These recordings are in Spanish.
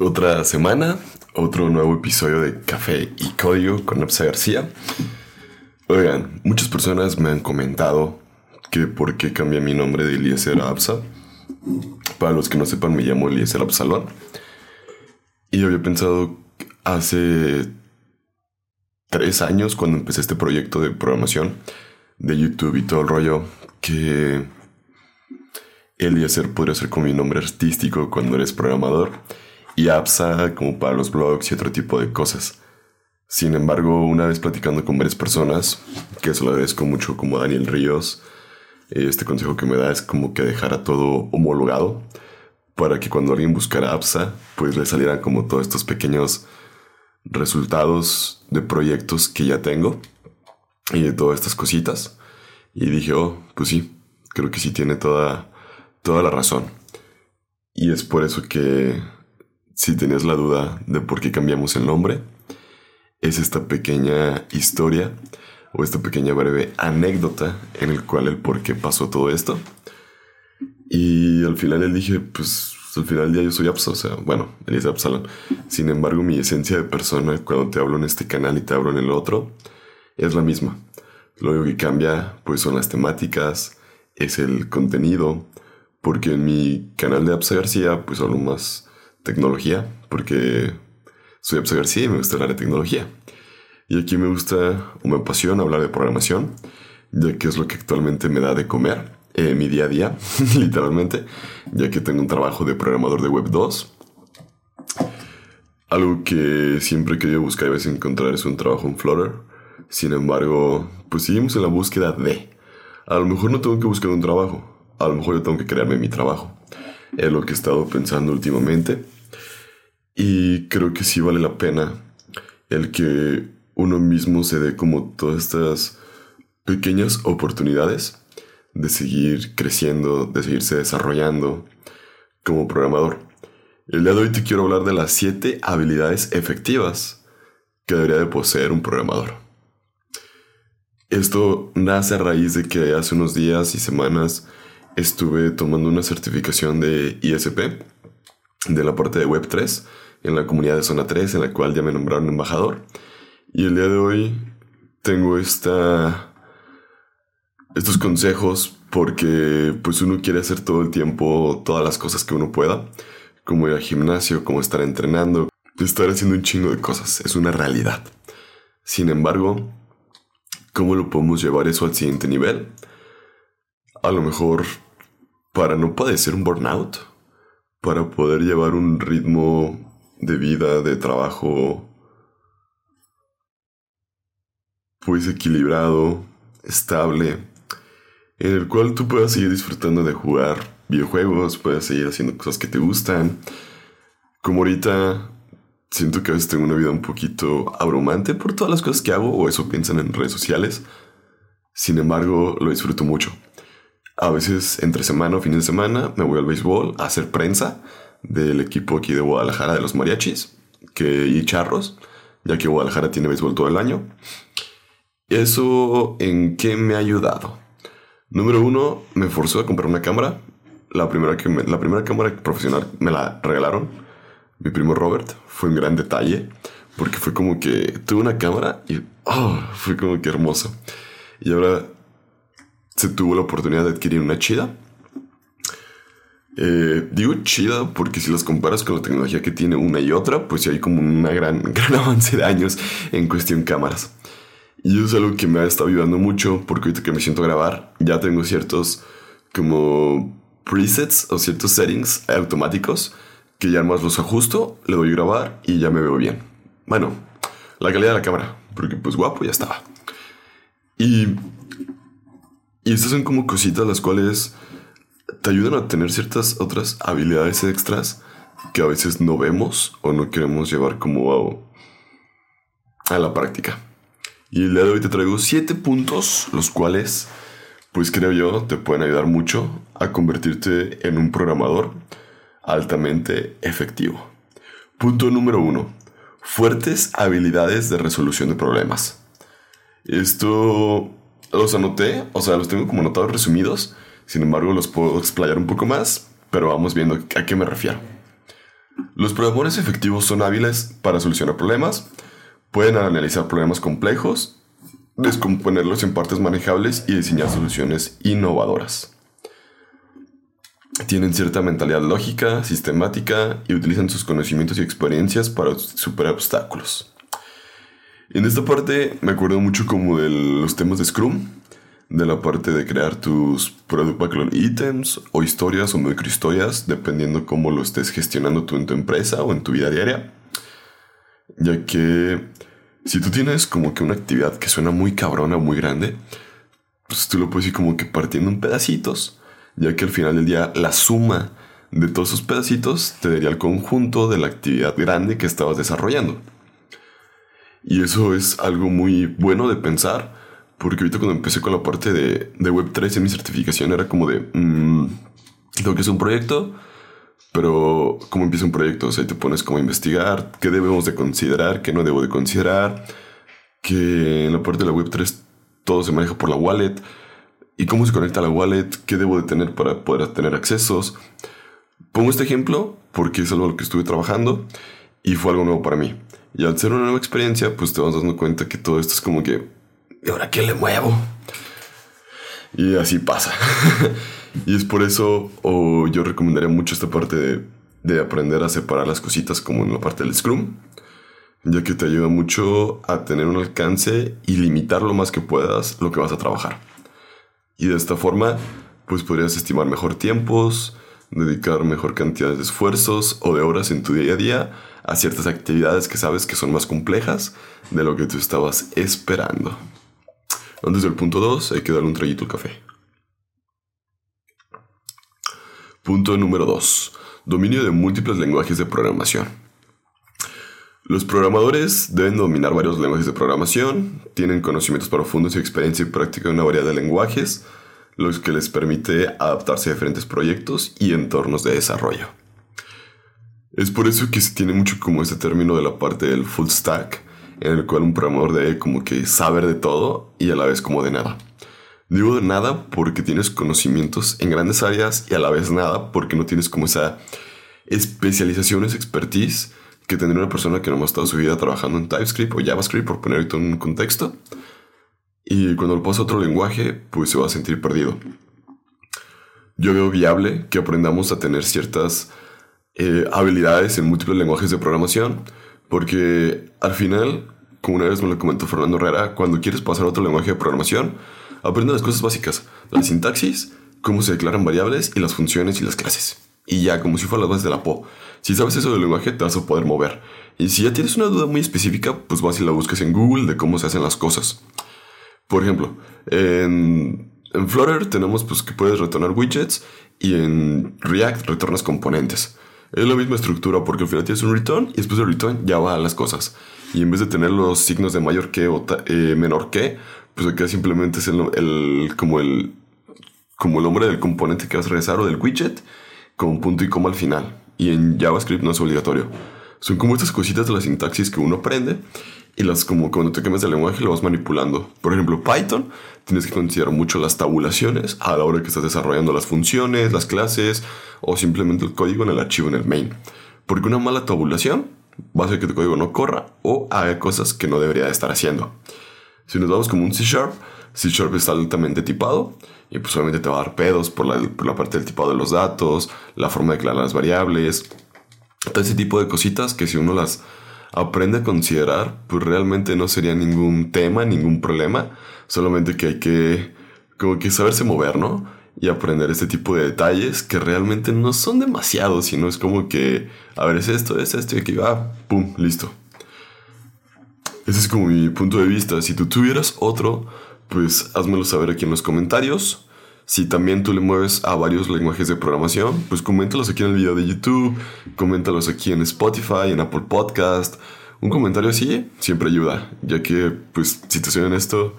Otra semana, otro nuevo episodio de Café y Código con Apsa García. Oigan, muchas personas me han comentado que por qué cambié mi nombre de Eliezer a Apsa. Para los que no sepan, me llamo Eliezer Absalón. Y había pensado hace tres años, cuando empecé este proyecto de programación de YouTube y todo el rollo, que Eliezer podría ser como mi nombre artístico cuando eres programador y APSA como para los blogs y otro tipo de cosas. Sin embargo, una vez platicando con varias personas, que eso lo agradezco mucho como Daniel Ríos, este consejo que me da es como que dejara todo homologado para que cuando alguien buscara APSA, pues le salieran como todos estos pequeños resultados de proyectos que ya tengo y de todas estas cositas. Y dije, oh, pues sí, creo que sí tiene toda, toda la razón. Y es por eso que si tenías la duda de por qué cambiamos el nombre, es esta pequeña historia o esta pequeña breve anécdota en el cual el por qué pasó todo esto. Y al final él dije, pues al final del día yo soy Absa, o sea, bueno, él es Absalón. Sin embargo, mi esencia de persona cuando te hablo en este canal y te hablo en el otro es la misma. Lo único que cambia pues son las temáticas, es el contenido, porque en mi canal de Absa García pues hablo más tecnología, porque soy García y me gusta hablar de tecnología. Y aquí me gusta o me apasiona hablar de programación, ya que es lo que actualmente me da de comer eh, mi día a día, literalmente, ya que tengo un trabajo de programador de Web 2. Algo que siempre he querido buscar y a veces encontrar es un trabajo en Flutter. Sin embargo, pues seguimos en la búsqueda de. A lo mejor no tengo que buscar un trabajo, a lo mejor yo tengo que crearme mi trabajo. Es lo que he estado pensando últimamente. Y creo que sí vale la pena el que uno mismo se dé como todas estas pequeñas oportunidades de seguir creciendo, de seguirse desarrollando como programador. El día de hoy te quiero hablar de las 7 habilidades efectivas que debería de poseer un programador. Esto nace a raíz de que hace unos días y semanas estuve tomando una certificación de ISP de la parte de Web3 en la comunidad de Zona 3, en la cual ya me nombraron embajador. Y el día de hoy tengo esta, estos consejos porque pues uno quiere hacer todo el tiempo todas las cosas que uno pueda, como ir al gimnasio, como estar entrenando, estar haciendo un chingo de cosas, es una realidad. Sin embargo, ¿cómo lo podemos llevar eso al siguiente nivel? A lo mejor para no padecer un burnout, para poder llevar un ritmo de vida, de trabajo, pues equilibrado, estable, en el cual tú puedas seguir disfrutando de jugar videojuegos, puedas seguir haciendo cosas que te gustan. Como ahorita siento que a veces tengo una vida un poquito abrumante por todas las cosas que hago o eso piensan en redes sociales. Sin embargo, lo disfruto mucho. A veces entre semana o fin de semana me voy al béisbol a hacer prensa del equipo aquí de Guadalajara de los mariachis que, y charros, ya que Guadalajara tiene béisbol todo el año. ¿Eso en qué me ha ayudado? Número uno, me forzó a comprar una cámara. La primera, que la primera cámara profesional me la regalaron. Mi primo Robert fue un gran detalle porque fue como que tuve una cámara y oh, fue como que hermoso. Y ahora se tuvo la oportunidad de adquirir una chida eh, digo chida porque si las comparas con la tecnología que tiene una y otra, pues hay como un gran, gran avance de años en cuestión cámaras. Y eso es algo que me ha estado ayudando mucho porque ahorita que me siento a grabar ya tengo ciertos como presets o ciertos settings automáticos que ya más los ajusto, le doy a grabar y ya me veo bien. Bueno, la calidad de la cámara, porque pues guapo ya estaba. Y, y estas son como cositas las cuales te ayudan a tener ciertas otras habilidades extras que a veces no vemos o no queremos llevar como a, la práctica. Y el día de hoy te traigo 7 puntos, los cuales, pues creo yo, te pueden ayudar mucho a convertirte en un programador altamente efectivo. Punto número 1. Fuertes habilidades de resolución de problemas. Esto los anoté, o sea, los tengo como anotados resumidos sin embargo, los puedo explayar un poco más, pero vamos viendo a qué me refiero. Los programadores efectivos son hábiles para solucionar problemas, pueden analizar problemas complejos, descomponerlos en partes manejables y diseñar soluciones innovadoras. Tienen cierta mentalidad lógica, sistemática y utilizan sus conocimientos y experiencias para superar obstáculos. En esta parte me acuerdo mucho como de los temas de Scrum, de la parte de crear tus Product Backlog Items o historias o microhistorias, dependiendo cómo lo estés gestionando tú en tu empresa o en tu vida diaria. Ya que si tú tienes como que una actividad que suena muy cabrona, muy grande, pues tú lo puedes ir como que partiendo en pedacitos, ya que al final del día la suma de todos esos pedacitos te daría el conjunto de la actividad grande que estabas desarrollando. Y eso es algo muy bueno de pensar porque ahorita cuando empecé con la parte de, de Web3 en mi certificación era como de, mmm, tengo que hacer un proyecto, pero ¿cómo empieza un proyecto? O sea, te pones como investigar qué debemos de considerar, qué no debo de considerar, que en la parte de la Web3 todo se maneja por la wallet, y cómo se conecta a la wallet, qué debo de tener para poder tener accesos. Pongo este ejemplo porque es algo que estuve trabajando y fue algo nuevo para mí. Y al ser una nueva experiencia, pues te vas dando cuenta que todo esto es como que ¿y ahora qué le muevo? Y así pasa. y es por eso yo recomendaría mucho esta parte de, de aprender a separar las cositas como en la parte del Scrum, ya que te ayuda mucho a tener un alcance y limitar lo más que puedas lo que vas a trabajar. Y de esta forma, pues podrías estimar mejor tiempos, dedicar mejor cantidad de esfuerzos o de horas en tu día a día a ciertas actividades que sabes que son más complejas de lo que tú estabas esperando. Antes del punto 2 hay que darle un traguito al café. Punto número 2. Dominio de múltiples lenguajes de programación. Los programadores deben dominar varios lenguajes de programación, tienen conocimientos profundos y experiencia y práctica en una variedad de lenguajes, lo que les permite adaptarse a diferentes proyectos y entornos de desarrollo. Es por eso que se tiene mucho como este término de la parte del full stack, en el cual un programador debe como que saber de todo y a la vez como de nada. Digo de nada porque tienes conocimientos en grandes áreas y a la vez nada porque no tienes como esa especialización, esa expertise que tendría una persona que no ha estado su vida trabajando en TypeScript o JavaScript, por poner en un contexto. Y cuando lo pasa a otro lenguaje, pues se va a sentir perdido. Yo veo viable que aprendamos a tener ciertas eh, habilidades en múltiples lenguajes de programación, porque al final, como una vez me lo comentó Fernando Herrera, cuando quieres pasar a otro lenguaje de programación, aprende las cosas básicas, la sintaxis, cómo se declaran variables y las funciones y las clases. Y ya, como si fuera las bases de la PO. Si sabes eso del lenguaje, te vas a poder mover. Y si ya tienes una duda muy específica, pues vas y la buscas en Google de cómo se hacen las cosas. Por ejemplo, en, en Flutter tenemos pues que puedes retornar widgets y en React retornas componentes. Es la misma estructura porque al final tienes un return y después del return ya va a las cosas. Y en vez de tener los signos de mayor que o eh, menor que, pues acá simplemente es el, como el como el nombre del componente que vas a regresar o del widget con punto y coma al final. Y en JavaScript no es obligatorio. Son como estas cositas de la sintaxis que uno aprende y las como cuando te cambias de lenguaje lo vas manipulando. Por ejemplo, Python, tienes que considerar mucho las tabulaciones a la hora que estás desarrollando las funciones, las clases o simplemente el código en el archivo en el main. Porque una mala tabulación va a hacer que tu código no corra o haga cosas que no debería de estar haciendo. Si nos vamos como un C Sharp, C Sharp está altamente tipado y pues obviamente te va a dar pedos por la, por la parte del tipado de los datos, la forma de declarar las variables, todo ese tipo de cositas que si uno las aprende a considerar, pues realmente no sería ningún tema, ningún problema. Solamente que hay que, como que saberse mover, ¿no? Y aprender este tipo de detalles que realmente no son demasiados, sino es como que, a ver, es esto, es esto, y aquí va, pum, listo. Ese es como mi punto de vista. Si tú tuvieras otro, pues házmelo saber aquí en los comentarios. Si también tú le mueves a varios lenguajes de programación, pues coméntalos aquí en el video de YouTube, coméntalos aquí en Spotify, en Apple Podcast. Un comentario así siempre ayuda, ya que, pues, si te soy esto,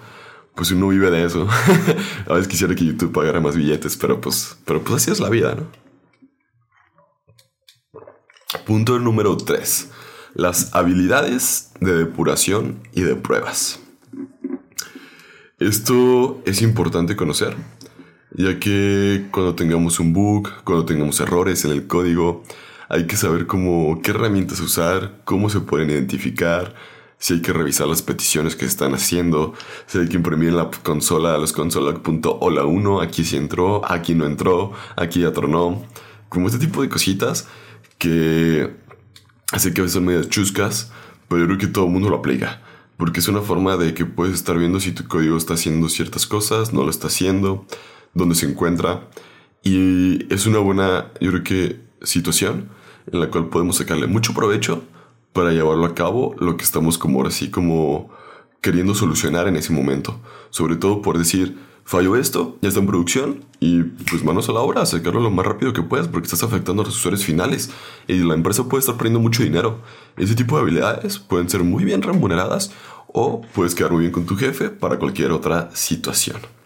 pues uno vive de eso. a veces quisiera que YouTube pagara más billetes, pero pues, pero pues así es la vida, ¿no? Punto número 3. Las habilidades de depuración y de pruebas. Esto es importante conocer ya que cuando tengamos un bug, cuando tengamos errores en el código, hay que saber cómo, qué herramientas usar, cómo se pueden identificar, si hay que revisar las peticiones que están haciendo, si hay que imprimir en la consola a los consola.hola 1, aquí sí entró, aquí no entró, aquí ya tronó. Como este tipo de cositas que hace que a veces son medio chuscas, pero yo creo que todo el mundo lo aplica. Porque es una forma de que puedes estar viendo si tu código está haciendo ciertas cosas, no lo está haciendo, dónde se encuentra. Y es una buena, yo creo que, situación en la cual podemos sacarle mucho provecho para llevarlo a cabo lo que estamos como ahora sí como queriendo solucionar en ese momento. Sobre todo por decir, falló esto, ya está en producción y pues manos a la obra, sacarlo lo más rápido que puedas porque estás afectando a los usuarios finales y la empresa puede estar perdiendo mucho dinero. Ese tipo de habilidades pueden ser muy bien remuneradas o puedes quedar muy bien con tu jefe para cualquier otra situación.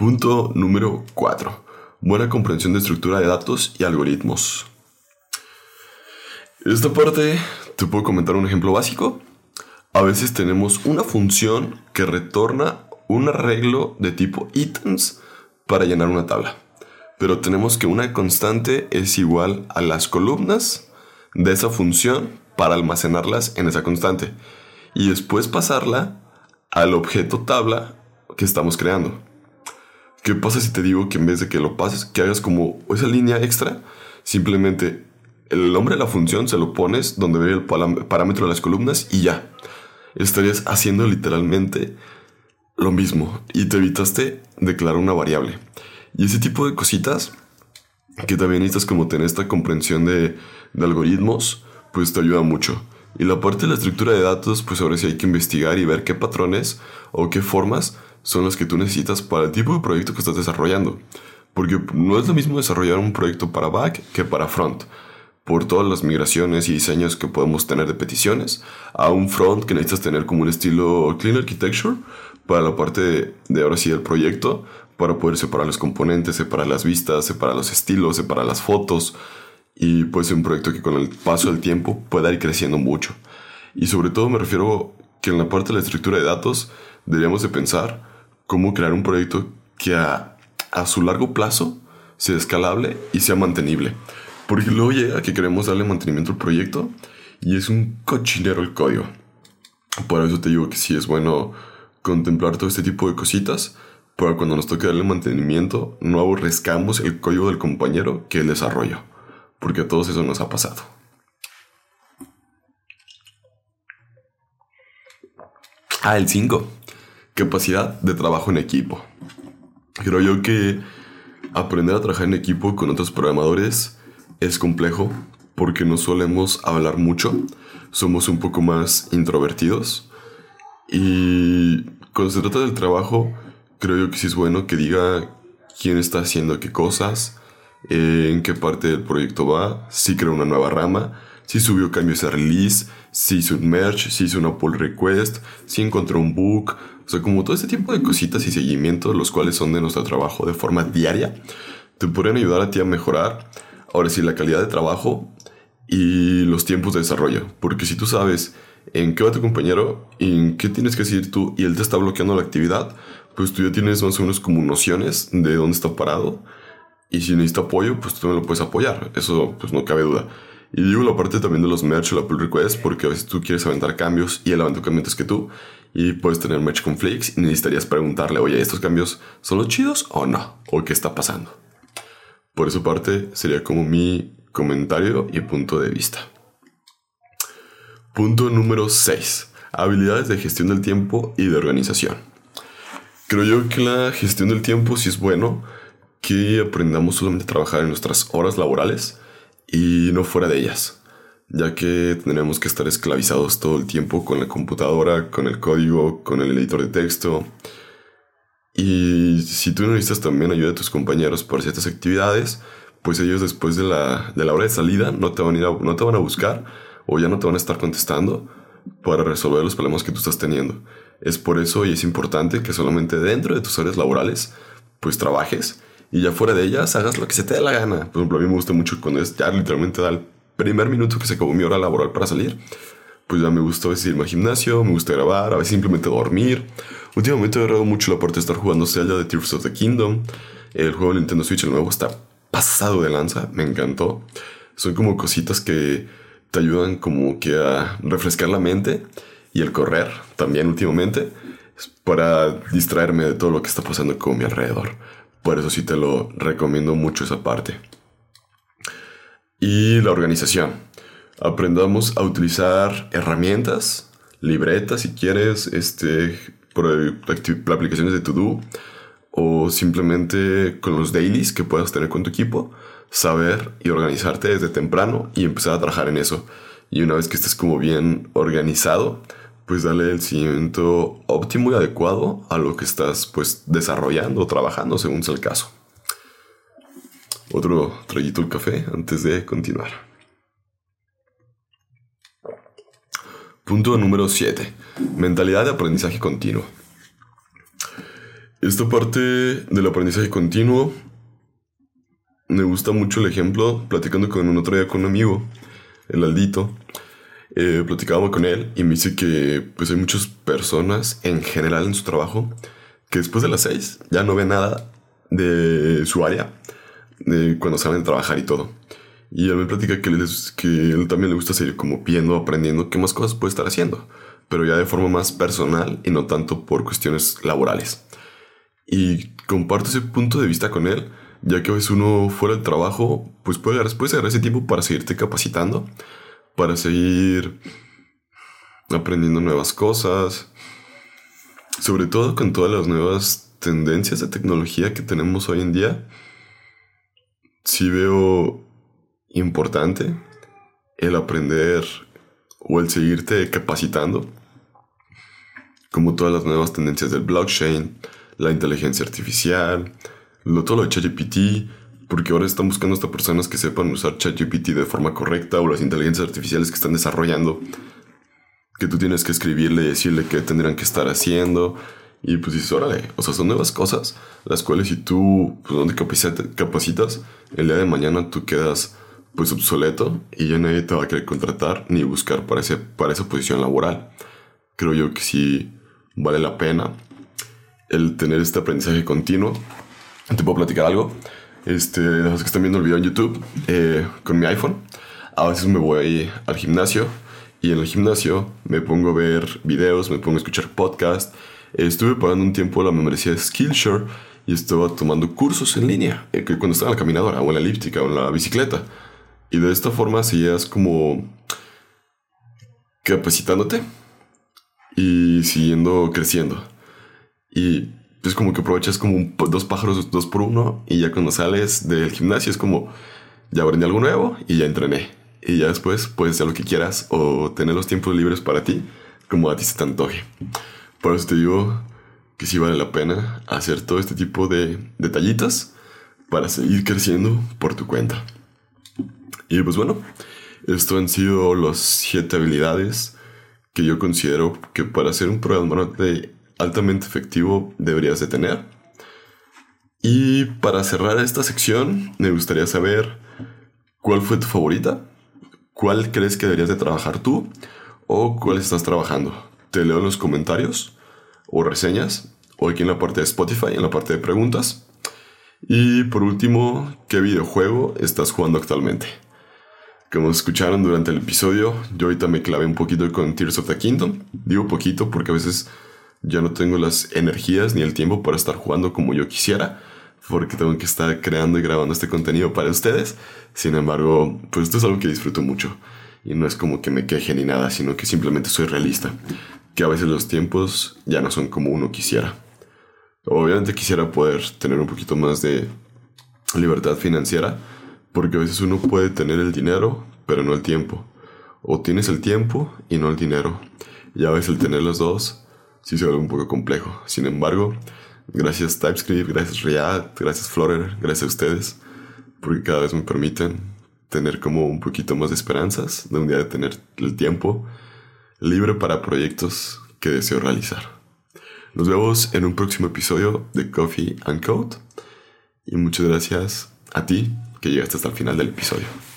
Punto número 4. Buena comprensión de estructura de datos y algoritmos. Esta parte te puedo comentar un ejemplo básico. A veces tenemos una función que retorna un arreglo de tipo items para llenar una tabla. Pero tenemos que una constante es igual a las columnas de esa función para almacenarlas en esa constante. Y después pasarla al objeto tabla que estamos creando. ¿Qué pasa si te digo que en vez de que lo pases, que hagas como esa línea extra, simplemente el nombre de la función se lo pones donde ve el parámetro de las columnas y ya. Estarías haciendo literalmente lo mismo y te evitaste declarar una variable. Y ese tipo de cositas que también necesitas como tener esta comprensión de, algoritmos, pues te ayuda mucho. Y la parte de la estructura de datos, pues ahora sí hay que investigar y ver qué patrones o qué formas son las que tú necesitas para el tipo de proyecto que estás desarrollando. Porque no es lo mismo desarrollar un proyecto para back que para front por todas las migraciones y diseños que podemos tener de peticiones, a un front que necesitas tener como un estilo clean architecture para la parte de, ahora sí del proyecto, para poder separar los componentes, separar las vistas, separar los estilos, separar las fotos. Y puede ser un proyecto que con el paso del tiempo pueda ir creciendo mucho. Y sobre todo me refiero que en la parte de la estructura de datos deberíamos de pensar cómo crear un proyecto que a, a su largo plazo sea escalable y sea mantenible. Porque luego llega que queremos darle mantenimiento al proyecto y es un cochinero el código. Por eso te digo que sí es bueno contemplar todo este tipo de cositas para cuando nos toque darle mantenimiento no aborrezcamos el código del compañero que el desarrollo. Porque a todos eso nos ha pasado. Ah, el 5. Capacidad de trabajo en equipo. Creo yo que aprender a trabajar en equipo con otros programadores es complejo porque no solemos hablar mucho, somos un poco más introvertidos y cuando se trata del trabajo, creo yo que sí es bueno que diga quién está haciendo qué cosas, eh, en qué parte del proyecto va, si creó una nueva rama, si subió cambios a release, si hizo un merge, si hizo una pull request, si encontró un bug, o sea, como todo este tipo de cositas y seguimientos, los cuales son de nuestro trabajo de forma diaria, te pueden ayudar a ti a mejorar Ahora sí, la calidad de trabajo y los tiempos de desarrollo. Porque si tú sabes en qué va tu compañero, en qué tienes que decir tú y él te está bloqueando la actividad, pues tú ya tienes más o menos como nociones de dónde está parado. Y si necesita apoyo, pues tú también lo puedes apoyar. Eso pues no cabe duda. Y digo la parte también de los merch o la pull request porque a veces tú quieres aventar cambios y él aventó cambios que tú y puedes tener merch conflicts y necesitarías preguntarle, oye, ¿estos cambios son los chidos o no? ¿O qué está pasando? Por esa parte sería como mi comentario y punto de vista. Punto número 6. Habilidades de gestión del tiempo y de organización. Creo yo que la gestión del tiempo sí es bueno que aprendamos solamente a trabajar en nuestras horas laborales y no fuera de ellas, ya que tendremos que estar esclavizados todo el tiempo con la computadora, con el código, con el editor de texto, y si tú necesitas también ayuda de tus compañeros por ciertas actividades, pues ellos después de la, de la hora de salida no te, van a ir no te van a buscar o ya no te van a estar contestando para resolver los problemas que tú estás teniendo. Es por eso y es importante que solamente dentro de tus áreas laborales pues trabajes y ya fuera de ellas hagas lo que se te dé la gana. Por ejemplo, a mí me gusta mucho cuando es ya literalmente da el primer minuto que se acabó mi hora laboral para salir. Pues ya me gusta a veces irme al gimnasio, me gusta grabar, a veces simplemente dormir Últimamente he agarrado mucho la parte de estar jugando Zelda de Tears of the Kingdom. El juego de Nintendo Switch, el nuevo, está pasado de lanza, me encantó. Son como cositas que te ayudan como que a refrescar la mente y el correr también últimamente para distraerme de todo lo que está pasando con mi alrededor. Por eso sí te lo recomiendo mucho esa parte. Y la organización. Aprendamos a utilizar herramientas, libretas si quieres, este, aplicaciones de To-Do o simplemente con los dailies que puedas tener con tu equipo, saber y organizarte desde temprano y empezar a trabajar en eso. Y una vez que estés como bien organizado, pues darle el seguimiento óptimo y adecuado a lo que estás pues desarrollando o trabajando según sea el caso. Otro traguito de café antes de continuar. Punto número 7. Mentalidad de aprendizaje continuo. Esta parte del aprendizaje continuo me gusta mucho el ejemplo platicando con un otro día con un amigo, el Aldito eh, platicábamos con él y me dice que pues hay muchas personas en general en su trabajo que después de las seis ya no ven nada de su área cuando salen a trabajar y todo. Y él me platica que, que él también le gusta seguir como viendo, aprendiendo qué más cosas puede estar haciendo, pero ya de forma más personal y no tanto por cuestiones laborales. Y comparto ese punto de vista con él, ya que a veces uno fuera del trabajo, pues puede, puede agarrar ese tiempo para seguirte capacitando para seguir aprendiendo nuevas cosas, sobre todo con todas las nuevas tendencias de tecnología que tenemos hoy en día, sí veo importante el aprender o el seguirte capacitando, como todas las nuevas tendencias del blockchain, la inteligencia artificial, lo, todo lo de ChatGPT, porque ahora están buscando hasta personas que sepan usar ChatGPT de forma correcta o las inteligencias artificiales que están desarrollando, que tú tienes que escribirle y decirle qué tendrán que estar haciendo. Y pues dices, órale, o sea, son nuevas cosas, las cuales si tú, pues donde capacitas, el día de mañana tú quedas pues obsoleto y ya nadie te va a querer contratar ni buscar para, ese, para esa posición laboral. Creo yo que sí vale la pena el tener este aprendizaje continuo. ¿Te puedo platicar algo? Este, los que están viendo el video en YouTube eh, con mi iPhone, a veces me voy al gimnasio y en el gimnasio me pongo a ver videos, me pongo a escuchar podcast. Estuve pagando un tiempo la membresía de Skillshare y estaba tomando cursos en línea, eh, cuando estaba en la caminadora o en la elíptica o en la bicicleta. Y de esta forma seguías como capacitándote y siguiendo creciendo. Y es como que aprovechas como dos pájaros dos por uno y ya cuando sales del gimnasio es como ya aprendí algo nuevo y ya entrené. Y ya después puedes hacer lo que quieras o tener los tiempos libres para ti como a ti se te antoje. Por eso te digo que sí vale la pena hacer todo este tipo de detallitos para seguir creciendo por tu cuenta. Y pues bueno, esto han sido las siete habilidades que yo considero que para ser un programador de altamente efectivo deberías de tener. Y para cerrar esta sección, me gustaría saber cuál fue tu favorita, cuál crees que deberías de trabajar tú o cuál estás trabajando. Te leo en los comentarios o reseñas o aquí en la parte de Spotify, en la parte de preguntas. Y por último, ¿qué videojuego estás jugando actualmente? Como escucharon durante el episodio, yo ahorita me clavé un poquito con Tears of the Kingdom. Digo poquito porque a veces ya no tengo las energías ni el tiempo para estar jugando como yo quisiera, porque tengo que estar creando y grabando este contenido para ustedes. Sin embargo, pues esto es algo que disfruto mucho. Y no es como que me queje ni nada, sino que simplemente soy realista. Que a veces los tiempos ya no son como uno quisiera. Obviamente quisiera poder tener un poquito más de libertad financiera, porque a veces uno puede tener el dinero, pero no el tiempo. O tienes el tiempo y no el dinero. Y a veces el tener los dos sí se vuelve un poco complejo. Sin embargo, gracias TypeScript, gracias React, gracias Flutter, gracias a ustedes, porque cada vez me permiten tener como un poquito más de esperanzas de un día de tener el tiempo libre para proyectos que deseo realizar. Nos vemos en un próximo episodio de Coffee and Code y muchas gracias a ti que llegaste hasta el final del episodio.